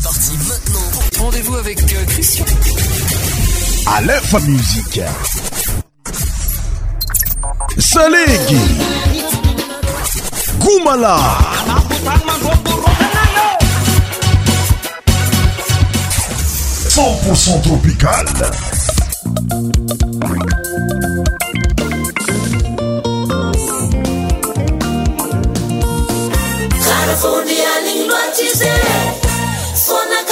C'est parti maintenant. Rendez-vous avec euh, Christian. À l'info musique. Salégui. Goumala. Cent tropical. lingua Sona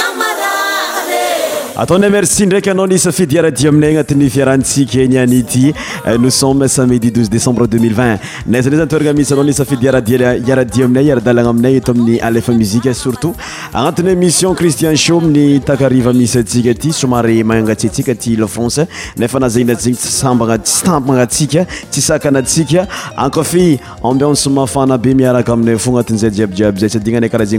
ataonyy merci ndraiky euh, anao ni safidy iaradi aminay anatin'ny fiaransika nianty nosomme samidi 2 décembre 2020 znaihy anaosafidyaa aiay aa amia aiy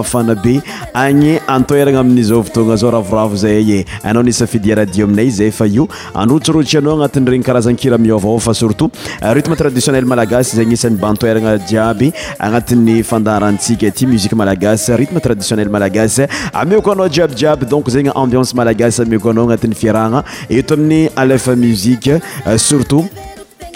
ikanyi agny antoerana amin'izovotoagna zao ravoravo zaye anao nsa fidia radio aminay zay fa io androtsirotry anao agnatiny regny karazany kiramiovao fa surtout euh, rythme traditionnel malagasy zey gny isan'ny ba antoerana jiaby agnatin'ny fandarantsika aty muzique malagasy rythme traditionnel malagasy amioko anao jiabyjiaby donc zegny ambiance malagasy amioko anao agnatin'ny fiaragna eto amin'ny alefa muziqe euh, surtout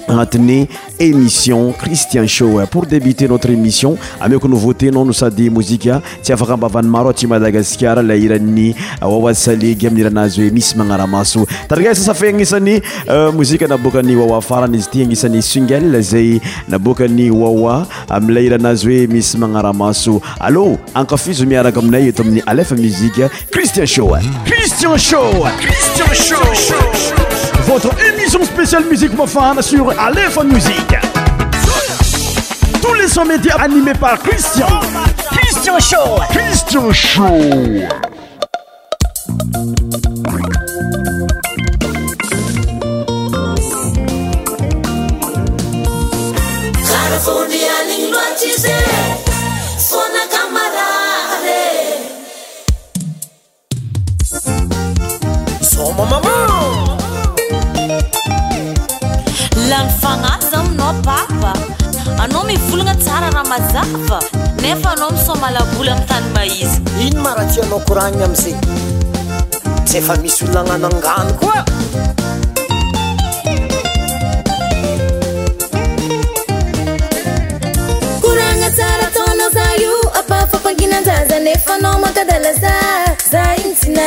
agnatin'ny émission cristian shoe euh, pour débuter notre émission amko no votenao no sady mozika tsy afaka ambavanymaro aty madagasikar lairany euh, wawa salig amiiranazy oe misy magnaramaso taria sasafegnisan'ny euh, mozika nabokany wawa farany izy ty agnisan'ny sungel zay nabokany wawa amilay iranazy hoe misy manaramaso allô ankafizo miaraka aminay eto amin'ny alf muzike cristian shoin musique pour sur Aléphone Musique. Tous les sons médias animés par Christian. Christian Show. Christian Show. mazava nefa anao misomalaboly aminy tany ma izy ino mara tianao korana amizay tsy efa misy olono agnano angano koa korana sara taona za io afafampanginanjaza nefanao makadalaza za ino ina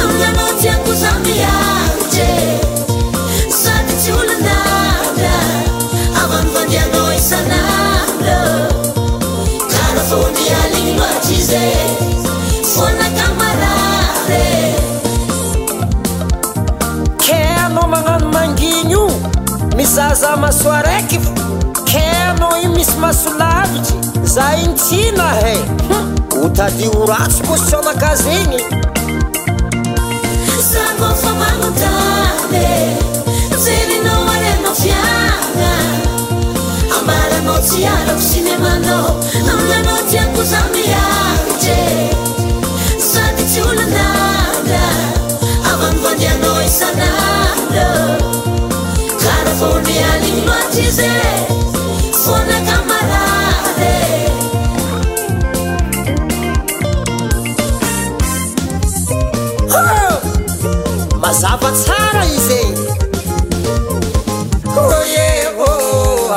maso arakyô kena iny misy masolavidy za intsina he otadi oratso pozionakazegny zakofamanota zeryn arena fiana ambalana ty anako sinemana nana tiakosamiaje sadytyolanana avavodiano isana aimata ize sona kamarady mazava tsara izy e oevô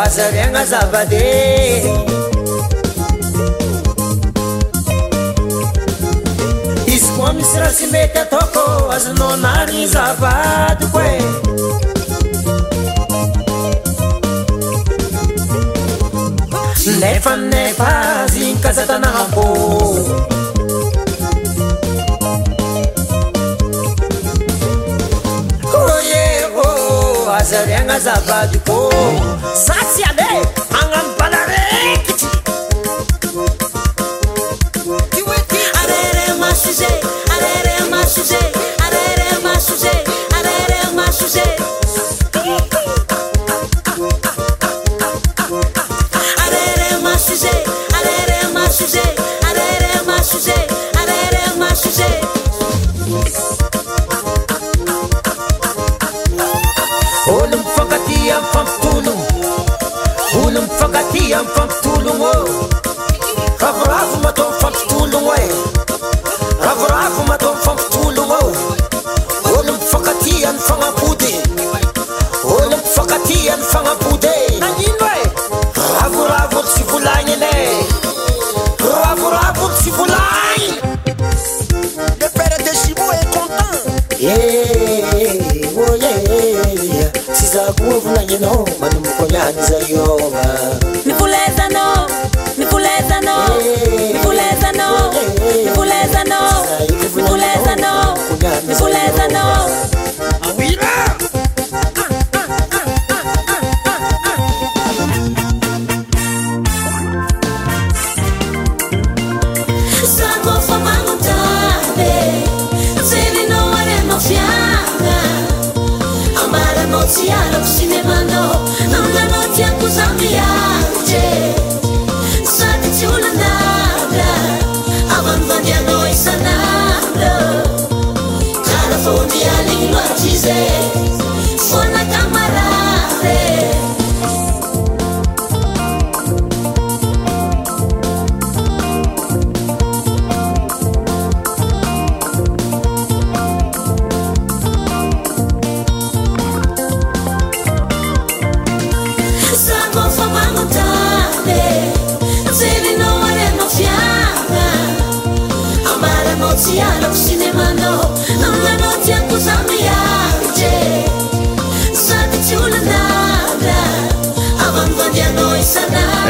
azariagna zavade izy koa misy ra sy mety ataoko azanao anariny zavady ko e lefanine pazinykazatanahabô ôye vô oh, azari agnazabadykôa apiooooohiosn syzak volanynao manomokoany zai cialo sinemano lotakusbiae saculna avamnnisn 的 kalafonialimartize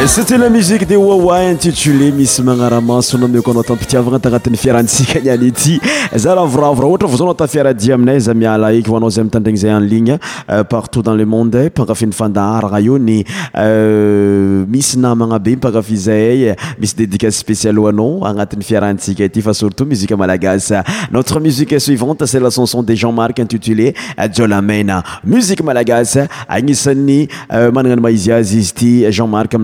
Euh, c'était la musique de Wawa intitulée Miss nom Magnarama sonao amiko anao tampitiavagna tagnatin'ny fiarantsika niany ity za raha voravora ohatra vao Autre anao tafiaradia aminay fière miala eky ho anao zay mitandregny zay en ligne euh, partout dans le monde Pagafin ny une io ny Miss pagafizei, Miss mpankafy zahay Miss dédicace spéciale ho anao fière fiarantsika ity fa surtout musique malagasy notre musique suivante c'est la chanson de Jean-Marc intitulée euh, Lamena. musique malagasy Agnissani, magnana ny Jean-Marc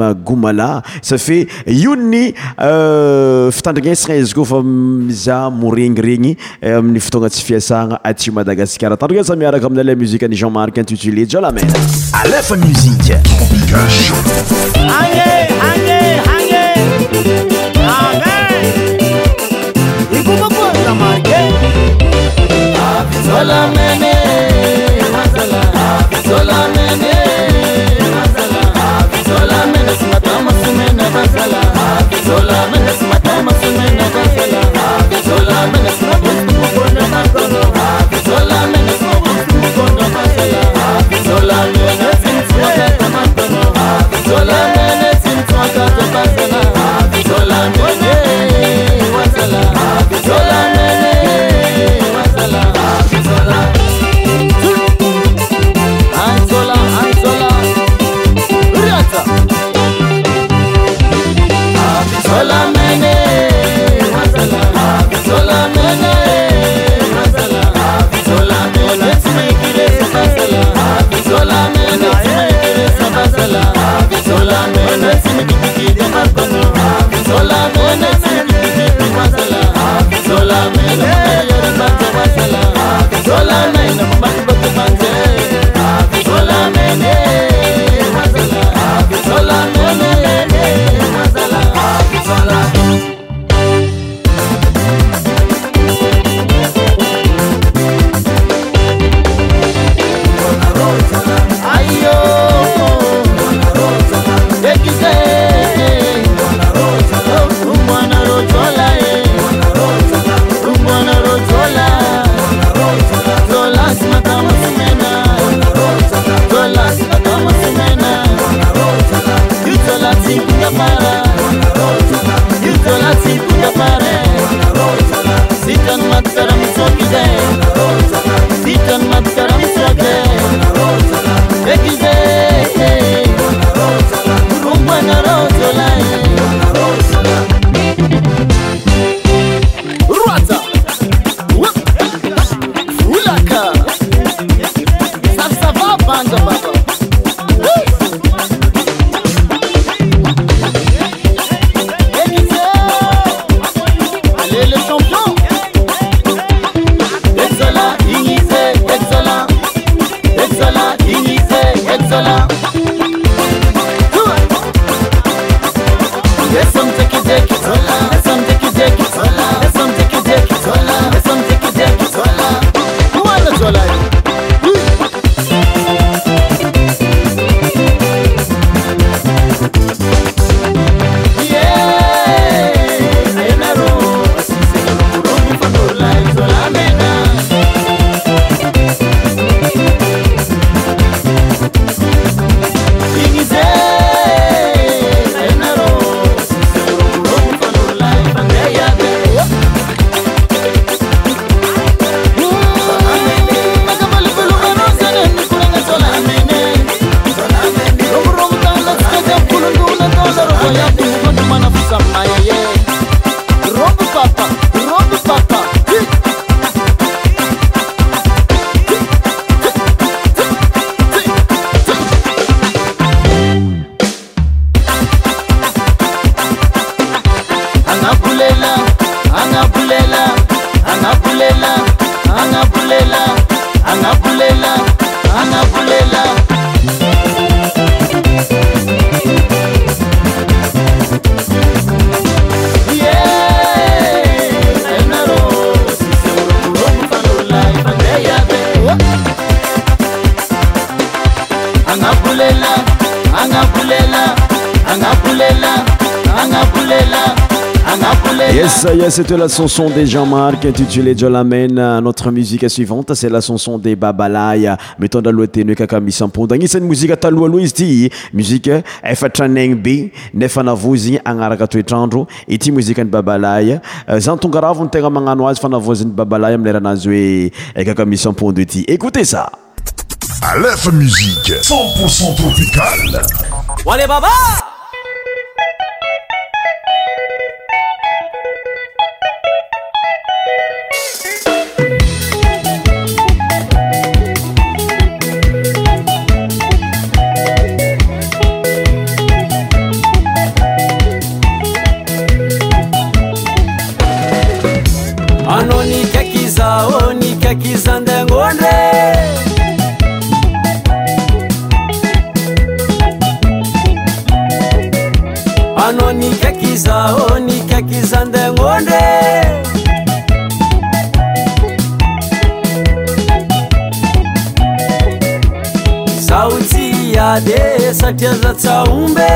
agoumala safet iony euh, fitandrinesagna izy koa fa miza moregniregny euh, amin'ny fotoana tsy fiasana atio madagaskar atandria samiaraka amina ala muzike ani jean mark intutulé jolaman aefa mi ys te lachanson de jeanmark intitulé jolaman notre musike suivante c'e lachanson di babalay metondraloateny oe kaka misy ampondo agnisan'ny mozika taloaloa izy ty muzike efatranagny be nefanavozyny anaraka toetrandro ity mozikan'y babalay euh, zanytongarava ntegna magnano azy fanavoazny babalay ami'eranazy hoe kaka misy ampondo ety éoteacc So un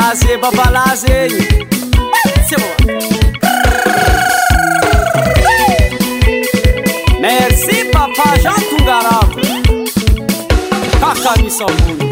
balazê, pra balazê. Merci, papai, já tu garoto. Caca, missão, mundo.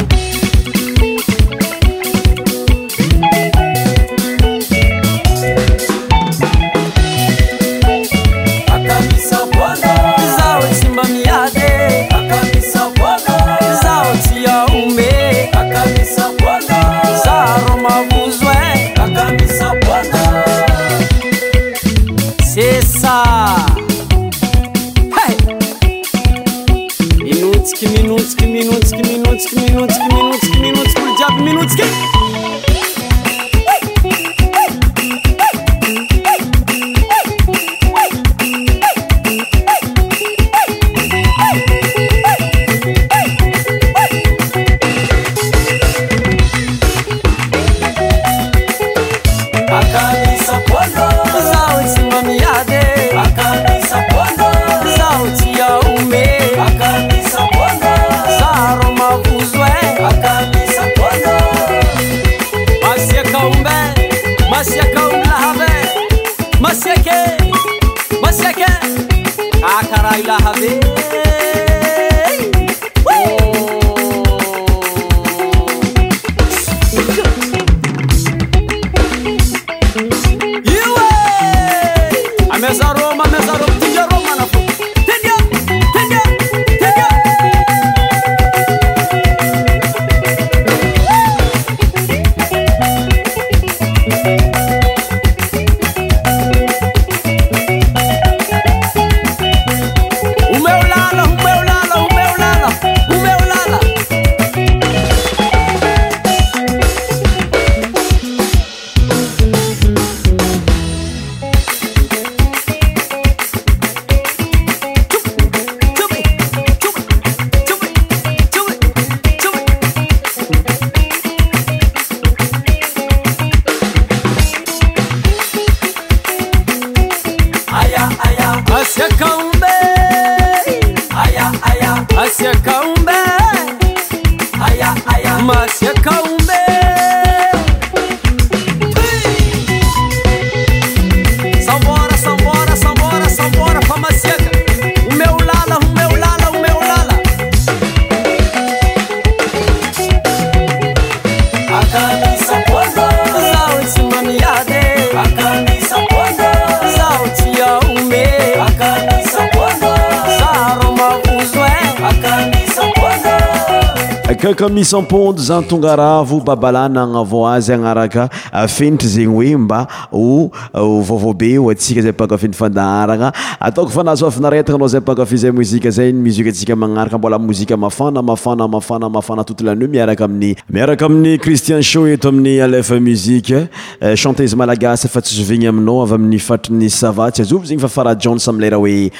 pond zantonga rababalanan azy anarakafenitry ah, zegny oe mbaabe oaska zay pakafydna aaao askakmmzmafaaaanaiiaraka amin'y cristian sho eto amin'ny alefa muzike eh, chanteze malagasy fa tsyzovegny aminao avy amin'ny fatrny savasy az zeny fafara amle rh oey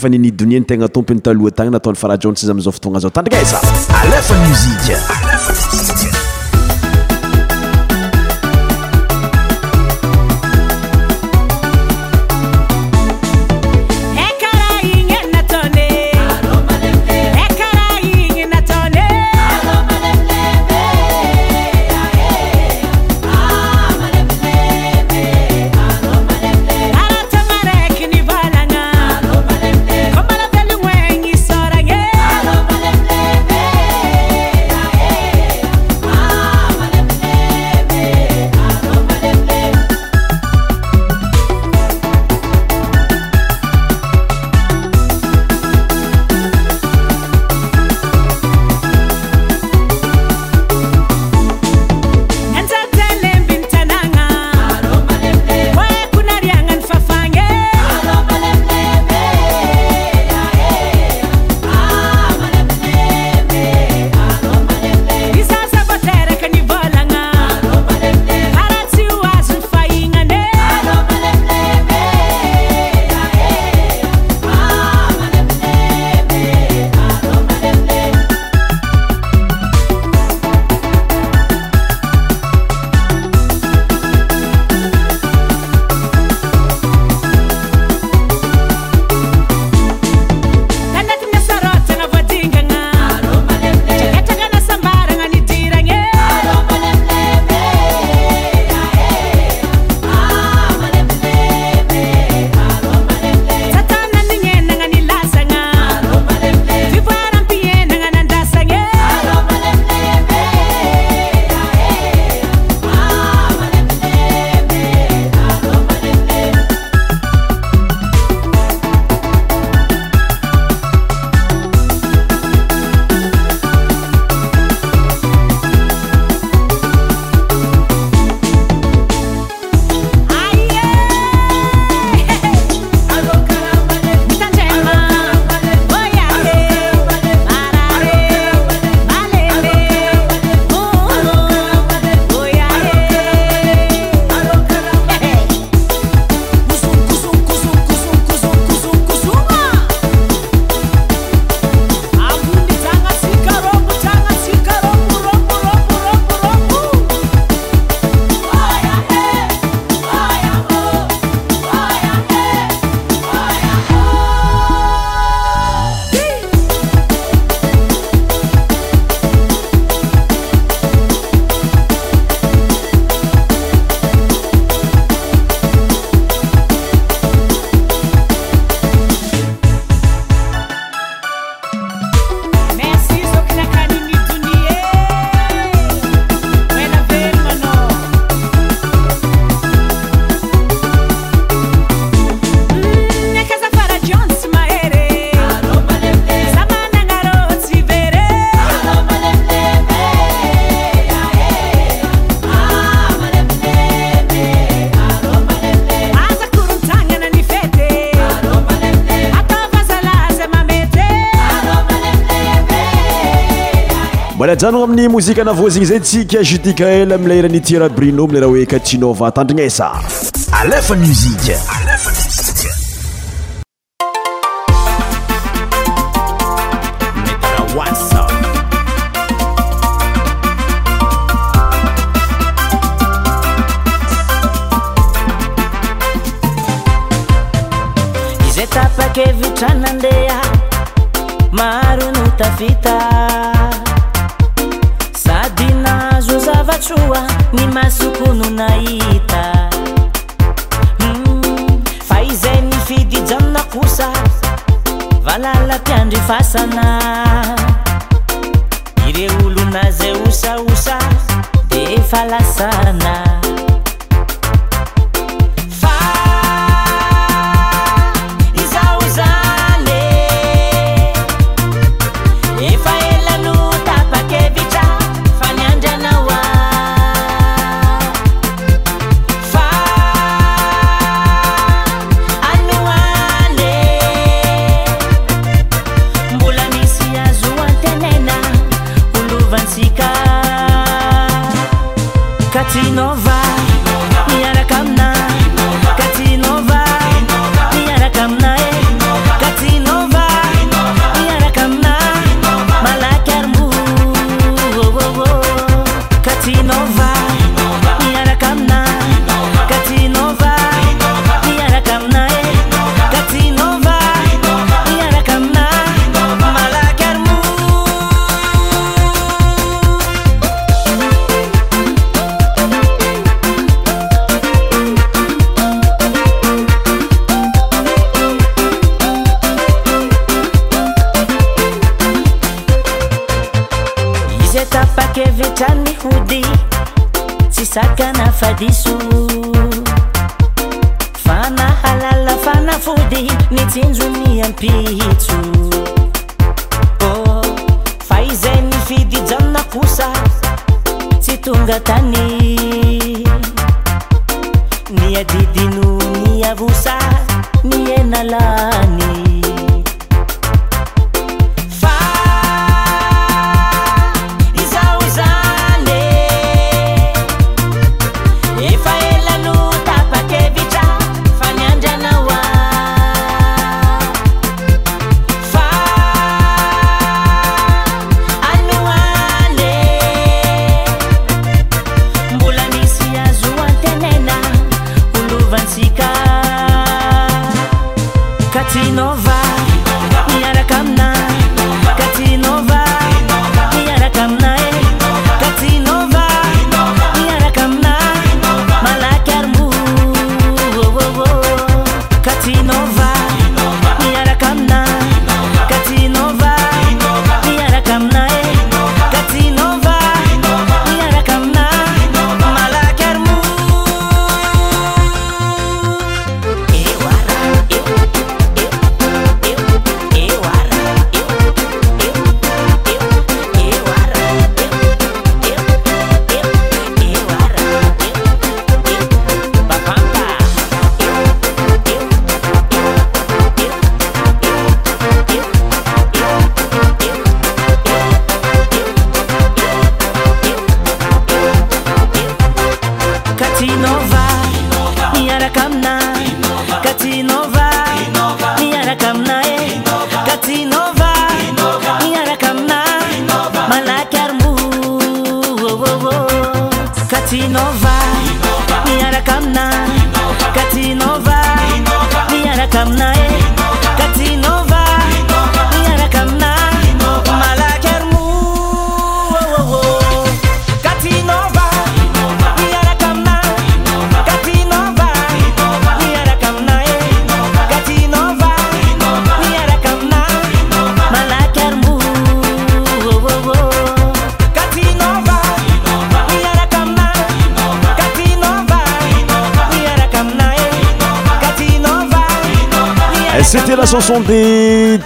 ytenaompy toatagnynaty faraa amizao fotogna zao tandrigesa alefa muziqa mbola janono amin'ny mozika navozeigny zay tsykajidikael milay iran'nitira bruna mleyraha oe katinova tandrignesaaeamzikaha roa ny masokono nahita fa izay ni fidy jamina kosa valala piandry fasana ire olonazay osaosa de falasana Isso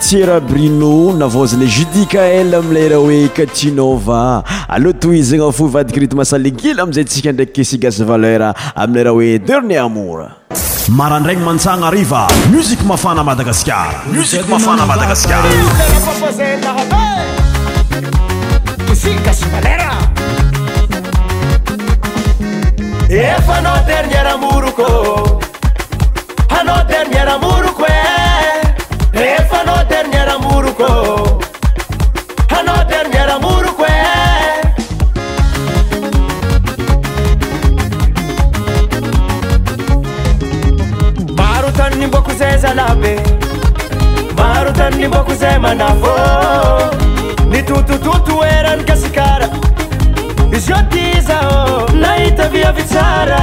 tierra bruna navaozany judi kael amilaraha hoe katinova aloa to i zagny fo vadikryto masaligily amzay tsika ndraiky kesigasy valer amieraha oe dernier amor marandraigny mantsana ariva musik mafana madagasikaramsikafaamadagasar kôhanatyany miaramoroko e maro tany nymboko zay zanaby maro tany nymboko zay manafô ny totototo oe ranykasikara iziotyzaô nahita via vitsara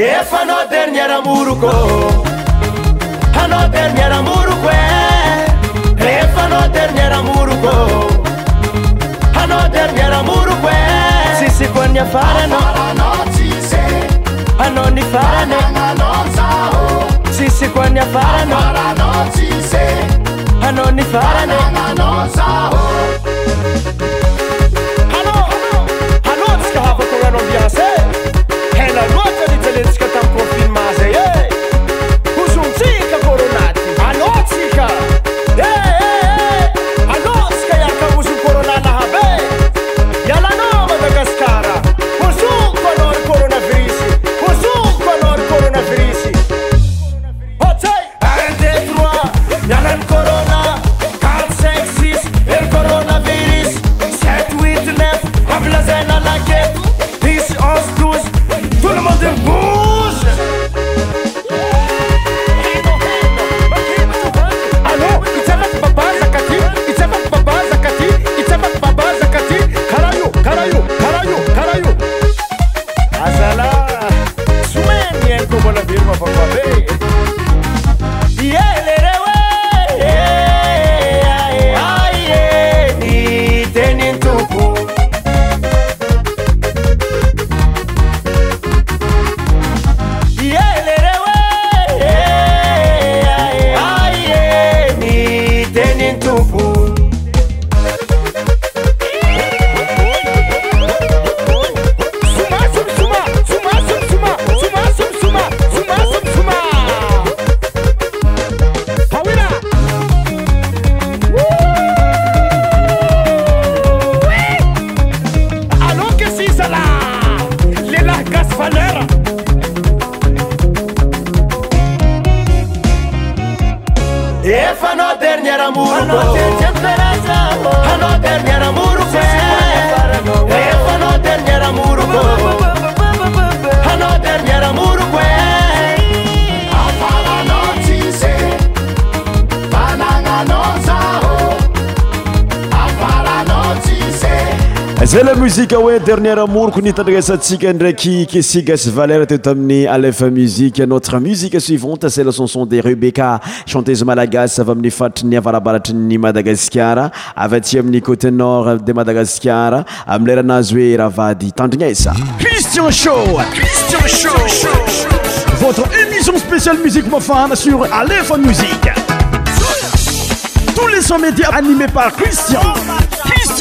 frkrrk rsk rr sika hoe dernièramoroko nitandranasantsika ndraiky kesigasy valer te ta amin'ny alef musiqe notre musiqe suivante celle soson de rebeka chantéze malagasy avy amin'ny faritryny avarabalatryny madagasicar avyti amin'ny côté nord di madagasicar ami lera anazy hoe raha avady tandrigna ysacristian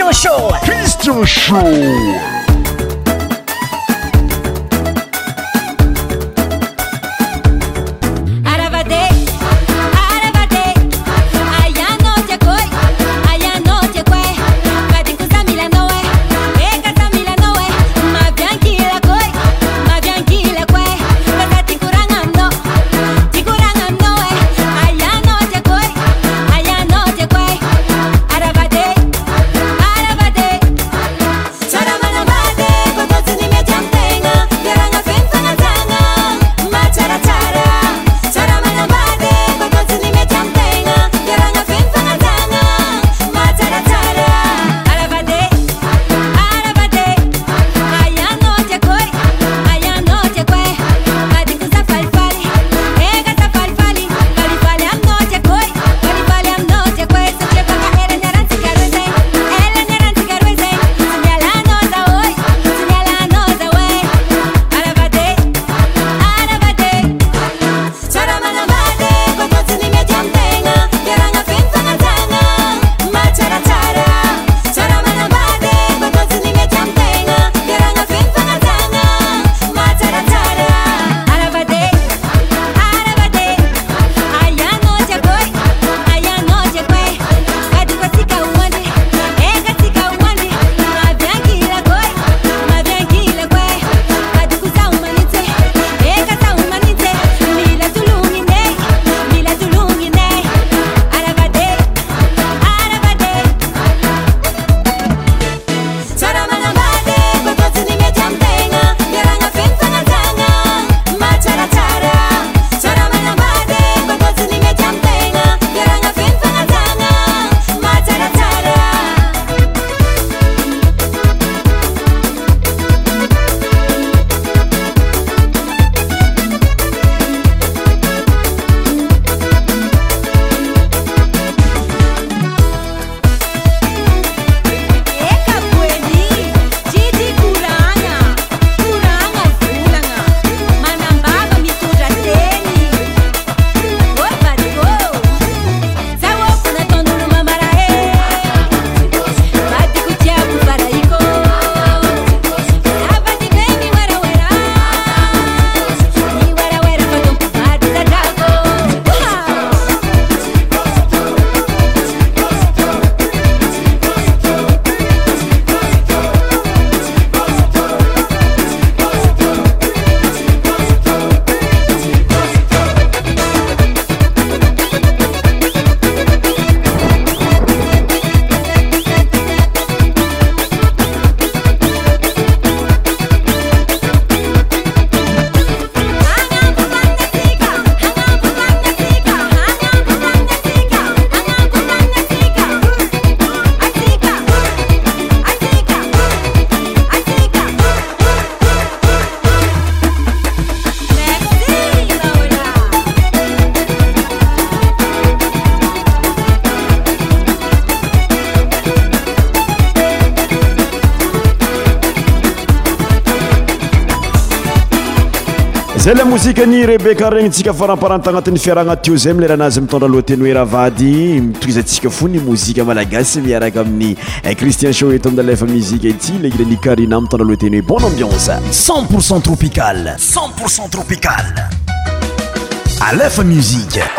شو ny rebekaregnytsika faraparantagnatin'ny fiaragna tio zay amileranazy mitondra aloateny oe raha vady mitoizatsika fo ny mozika malagasy miaraka amin'ny eh, cristien shoetto amin'ny alefa muzike ity leleni karina mitondra loateny hoe bon ambionse 10ntpourcent tropical 10nporcent tropical alefa musika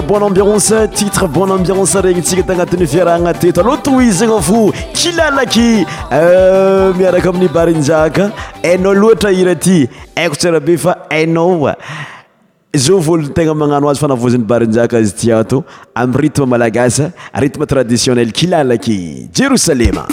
bonambionce titre bon ambionce regny tsika tagnatin'ny viarahagna teto aloatao izagna fo kilalaky miaraka amin'ny barinjaka ainao loatra ira aty aiko tsara be fa ainao zao volon tegna magnano azy fa navozan'ny barinjaka azy tyato amiy rythme malagasa rythme traditionnel kilalaky jerousalema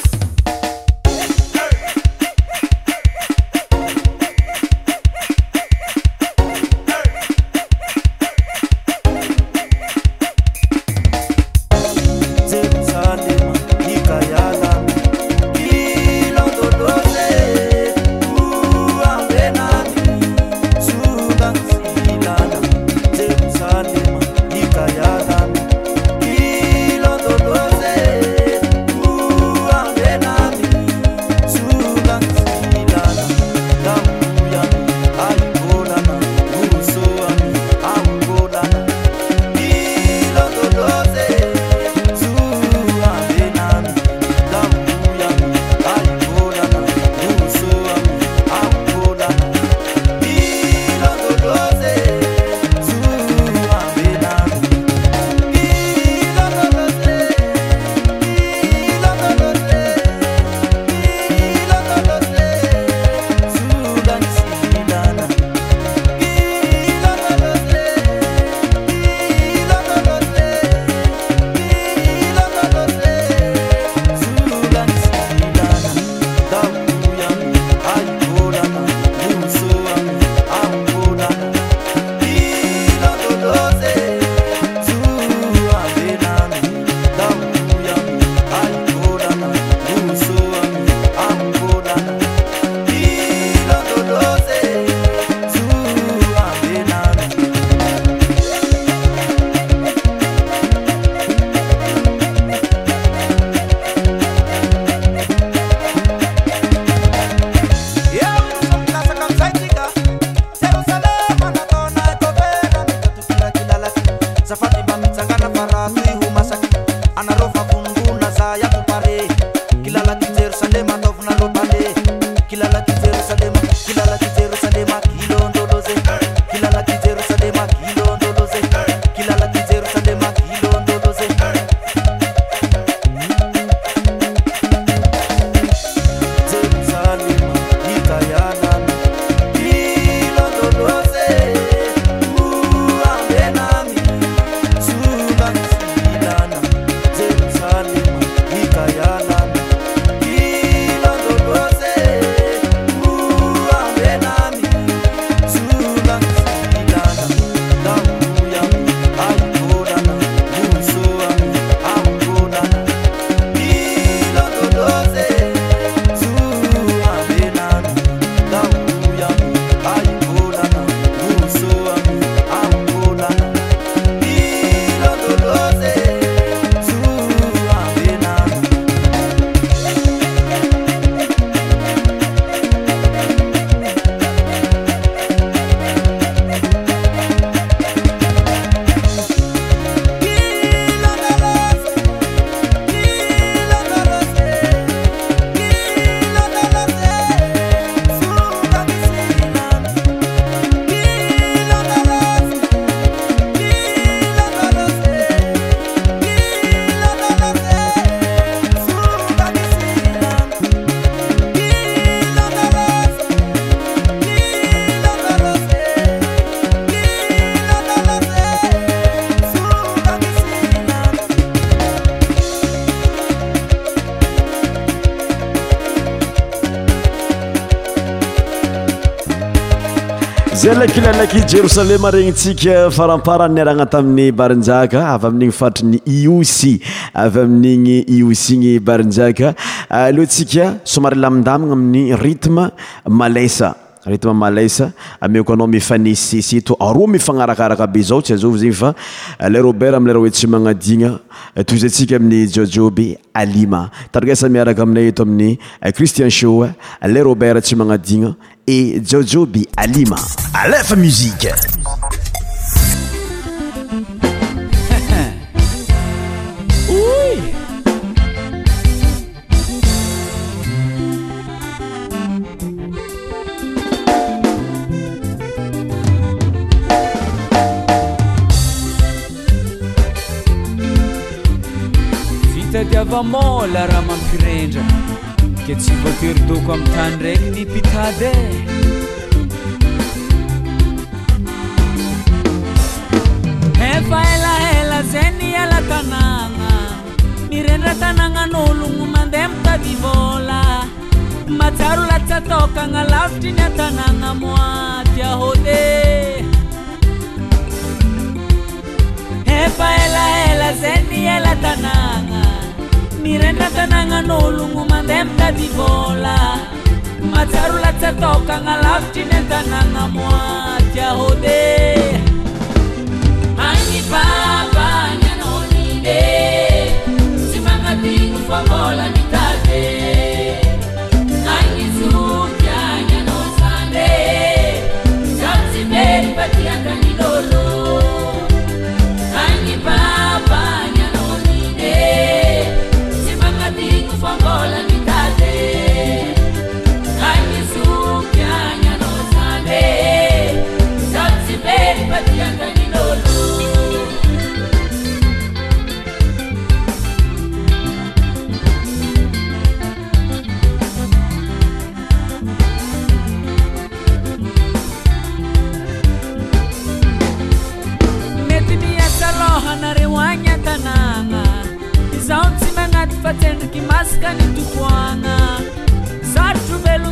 alakyllaky i jerosalema regnyntsika farampara ni aragnatamin'ny barinjaka avy amin'igny faritrany iosy avy amin'igny iosy igny barinjaka ah, aloantsika somary lamindamana amin'ny ritme malesa reety mamalaisa amioko anao mifaneseseto aroa mifagnarakaraka be zao tsy azava zegny fa eh, le robert amlera oe tsy magnadigna eh, toy izyatsika amin'ny jiojioby alima tarakasa miaraka aminay eto amin'ny eh, cristian sho le robert tsy magnadigna e jiojoby alima alefa mizike molaraha mapirendra ke tsykoterydoko amtany raky ny pitad efaelaela za ny elatanàna mirendratanàgnan'ologno mandeha mitadyvôla maaro latsatokagna latra ny atanàgna moadya hôte efaelaela za ny elatanàna renatananganolongu mandem dadibola matsarolatsatoka ngalafti nedananga moa jahôdey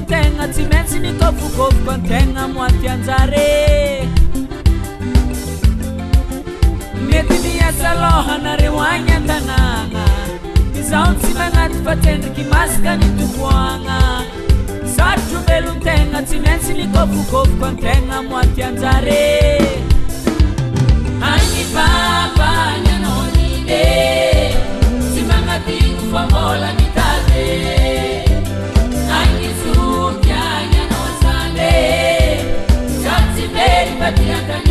tsyantsy tokantegna moatyajar mety miasaloha nareo agny andanàna izao tsy magnaty fatenriky masaka nitokoagna sarotro melotegna tsy mantsy nitopokovokantegna moatyajar anyaanyanaone tsy manatigo aolamita adianta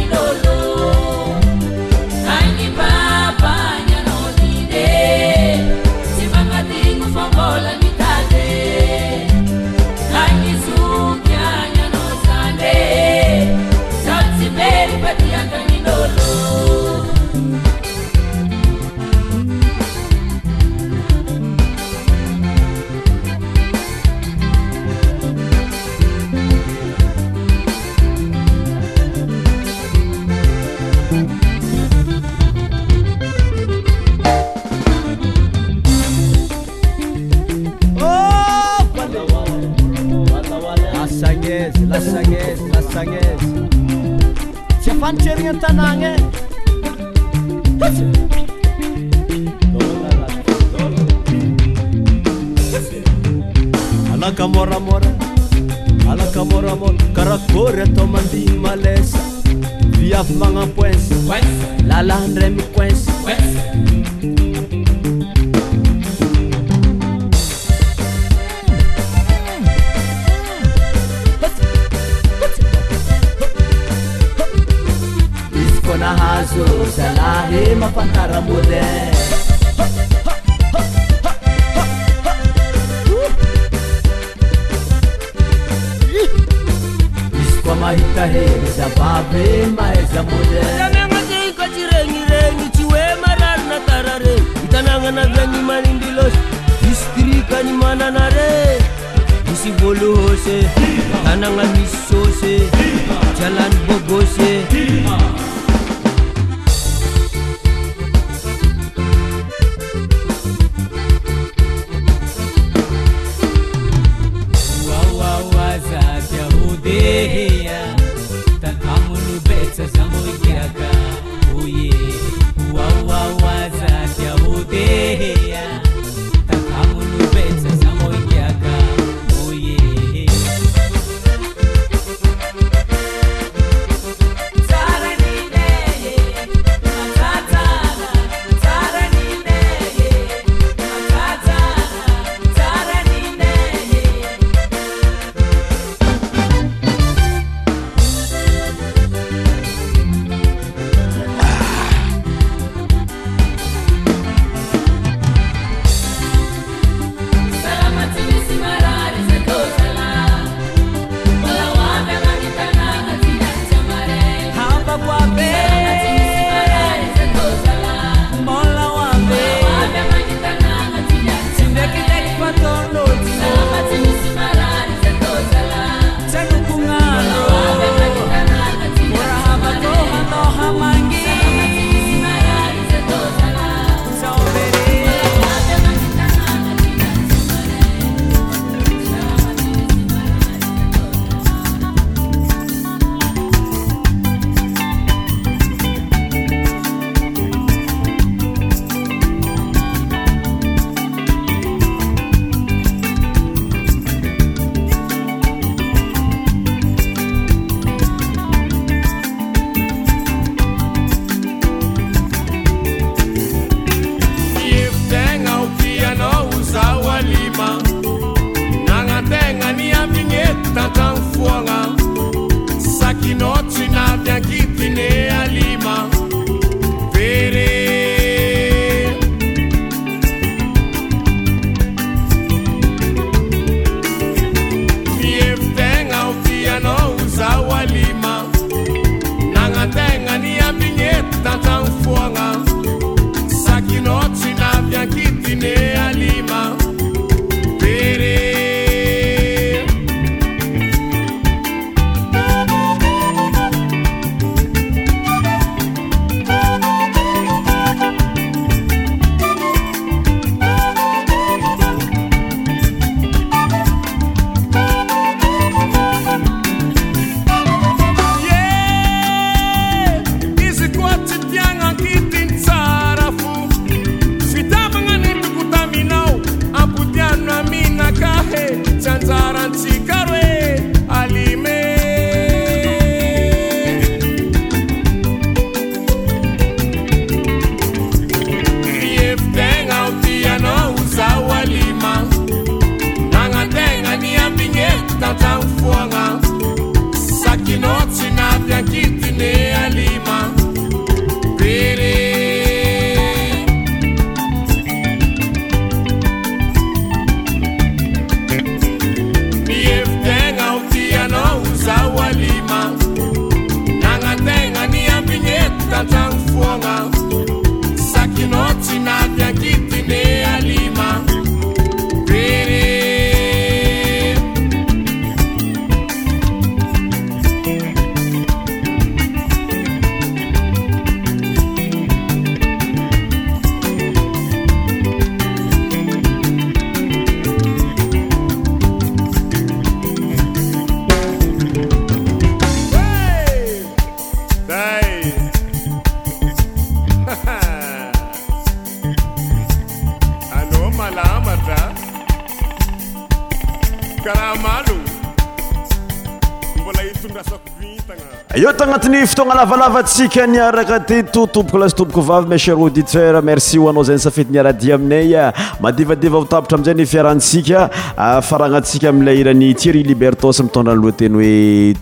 eo tagnati'ny ftogna lavalavatsika niaraka ttotokolastbokovavy ma cher auditeur merci oanao zasafetynirahiaminay madevaevatata zay fiarahasika ah, farahanasika mleany thierrie libertosmitndra loatey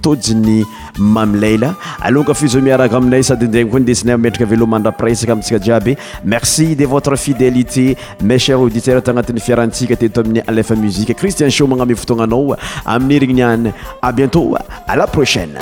oetiny mame akfmiaraka aminay sady ey kodesaeraka omandrarak tskaiaby merci de votre fidélité ma cher aditeur tanat'y fiarahatsikatetoamin'y mzi ristian mnmtonaaoamierinay a bientô la prohaine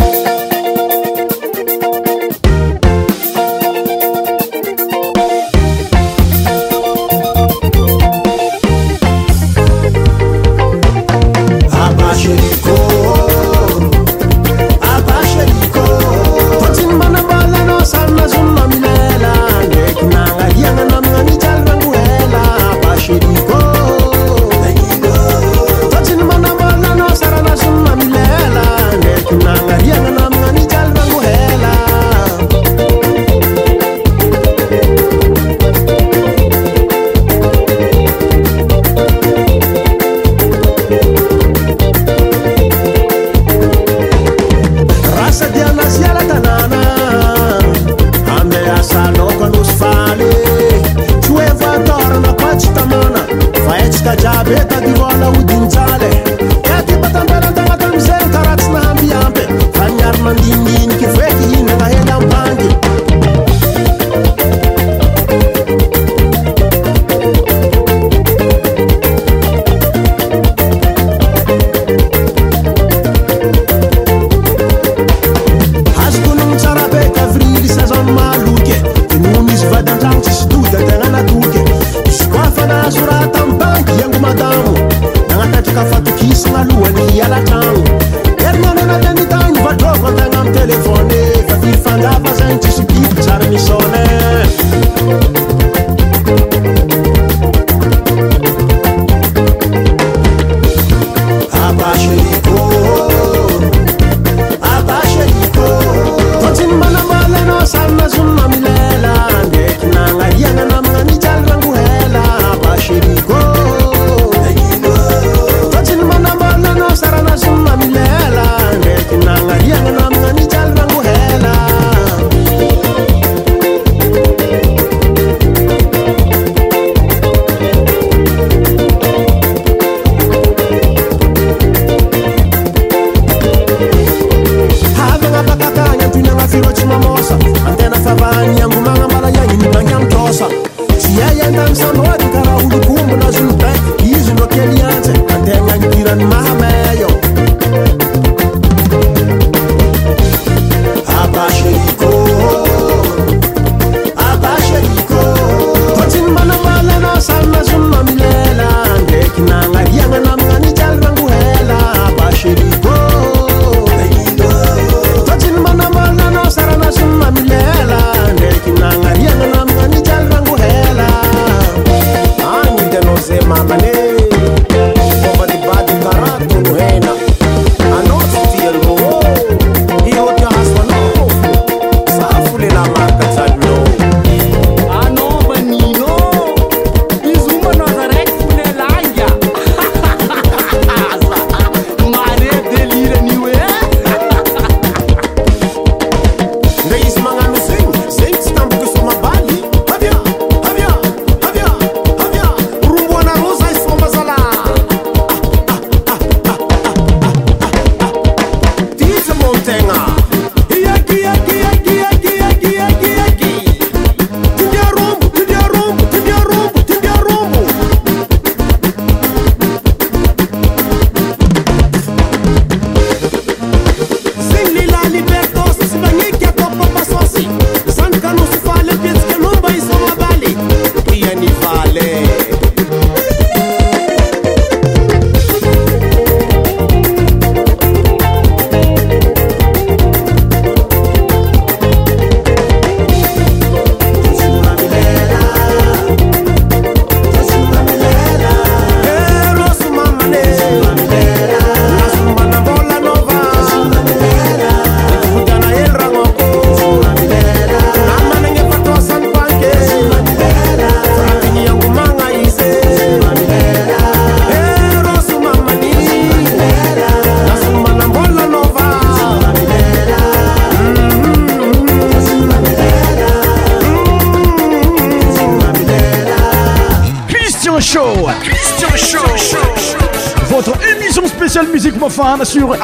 聚会。